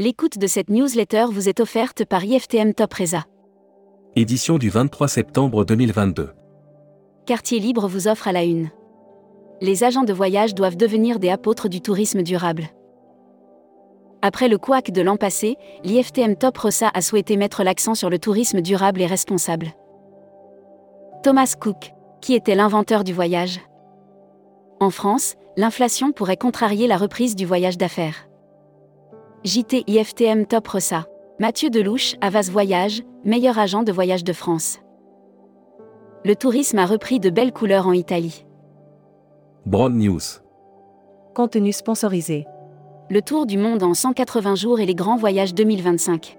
L'écoute de cette newsletter vous est offerte par IFTM Top Reza. Édition du 23 septembre 2022. Quartier Libre vous offre à la une. Les agents de voyage doivent devenir des apôtres du tourisme durable. Après le couac de l'an passé, l'IFTM Top Rossa a souhaité mettre l'accent sur le tourisme durable et responsable. Thomas Cook, qui était l'inventeur du voyage En France, l'inflation pourrait contrarier la reprise du voyage d'affaires. JT IFTM Top Ressa. Mathieu Delouche, Avas Voyage, meilleur agent de voyage de France. Le tourisme a repris de belles couleurs en Italie. Broad News. Contenu sponsorisé. Le tour du monde en 180 jours et les grands voyages 2025.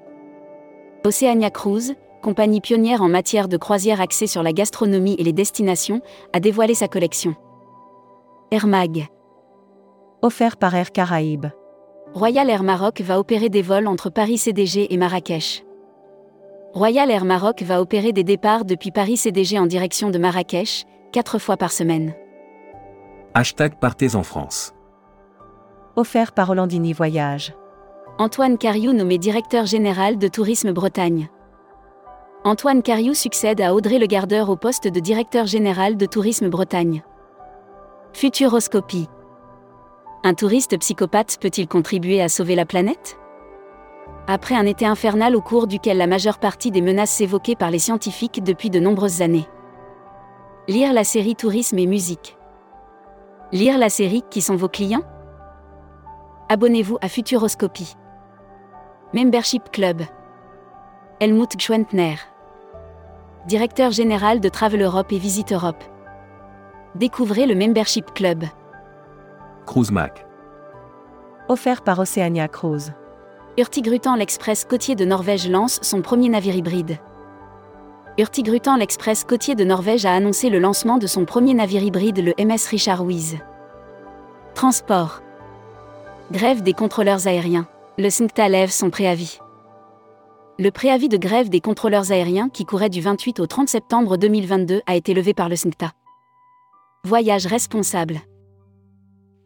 Oceania Cruise, compagnie pionnière en matière de croisière axée sur la gastronomie et les destinations, a dévoilé sa collection. Air Mag. Offert par Air Caraïbes. Royal Air Maroc va opérer des vols entre Paris CDG et Marrakech. Royal Air Maroc va opérer des départs depuis Paris CDG en direction de Marrakech, quatre fois par semaine. Hashtag Partez en France. Offert par Hollandini Voyage. Antoine Cariou nommé directeur général de Tourisme Bretagne. Antoine Cariou succède à Audrey Le Gardeur au poste de directeur général de Tourisme Bretagne. Futuroscopie. Un touriste psychopathe peut-il contribuer à sauver la planète? Après un été infernal au cours duquel la majeure partie des menaces s'évoquaient par les scientifiques depuis de nombreuses années. Lire la série Tourisme et musique. Lire la série Qui sont vos clients? Abonnez-vous à Futuroscopie. Membership Club. Helmut Schwentner. Directeur général de Travel Europe et Visite Europe. Découvrez le Membership Club. Cruise Mac. Offert par Oceania Cruise. Hurtigruten l'Express côtier de Norvège lance son premier navire hybride. Hurtigruten l'Express côtier de Norvège a annoncé le lancement de son premier navire hybride, le MS Richard Wyss. Transport. Grève des contrôleurs aériens. Le SNCTA lève son préavis. Le préavis de grève des contrôleurs aériens qui courait du 28 au 30 septembre 2022 a été levé par le SNCTA. Voyage responsable.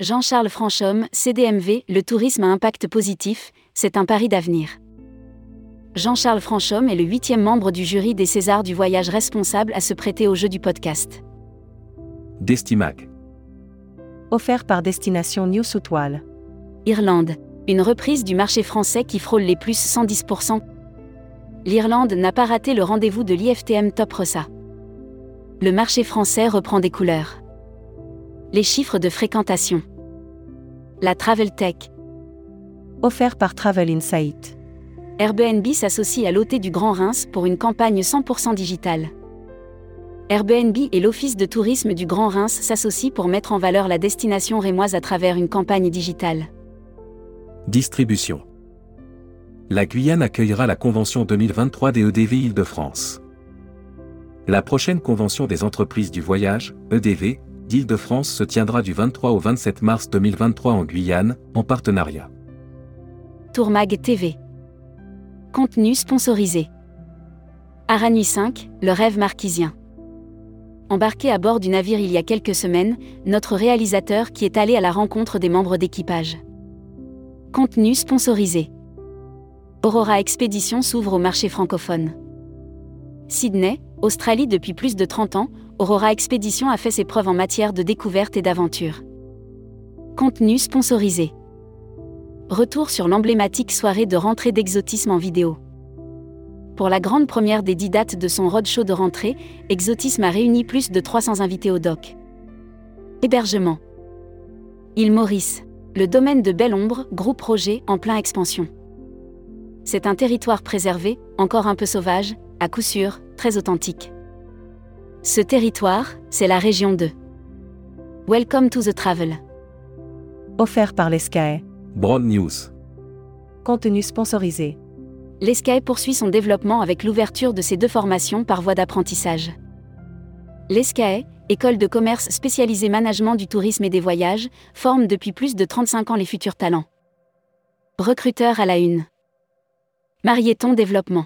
Jean-Charles Franchomme, CDMV, le tourisme à impact positif, c'est un pari d'avenir. Jean-Charles Franchomme est le huitième membre du jury des Césars du voyage responsable à se prêter au jeu du podcast. Destimac. Offert par Destination New South Wales. Irlande. Une reprise du marché français qui frôle les plus 110%. L'Irlande n'a pas raté le rendez-vous de l'IFTM Top Rossa. Le marché français reprend des couleurs. Les chiffres de fréquentation. La Travel Tech. Offert par Travel Insight. Airbnb s'associe à l'OT du Grand Reims pour une campagne 100% digitale. Airbnb et l'Office de tourisme du Grand Reims s'associent pour mettre en valeur la destination rémoise à travers une campagne digitale. Distribution. La Guyane accueillera la convention 2023 des EDV Île-de-France. La prochaine convention des entreprises du voyage, EDV, d'Île-de-France se tiendra du 23 au 27 mars 2023 en Guyane, en partenariat. Tourmag TV. Contenu sponsorisé. Aranui 5, le rêve marquisien. Embarqué à bord du navire il y a quelques semaines, notre réalisateur qui est allé à la rencontre des membres d'équipage. Contenu sponsorisé. Aurora Expédition s'ouvre au marché francophone. Sydney, Australie depuis plus de 30 ans, Aurora Expédition a fait ses preuves en matière de découverte et d'aventure. Contenu sponsorisé. Retour sur l'emblématique soirée de rentrée d'exotisme en vidéo. Pour la grande première des dix dates de son roadshow de rentrée, Exotisme a réuni plus de 300 invités au doc. Hébergement. Île Maurice. Le domaine de Belle-Ombre, gros projet en plein expansion. C'est un territoire préservé, encore un peu sauvage, à coup sûr, très authentique. Ce territoire, c'est la région de. Welcome to the travel. Offert par l'ESCAE. Broad News. Contenu sponsorisé. L'ESCAE poursuit son développement avec l'ouverture de ses deux formations par voie d'apprentissage. L'ESCAE, école de commerce spécialisée management du tourisme et des voyages, forme depuis plus de 35 ans les futurs talents. Recruteur à la une. Marieton Développement.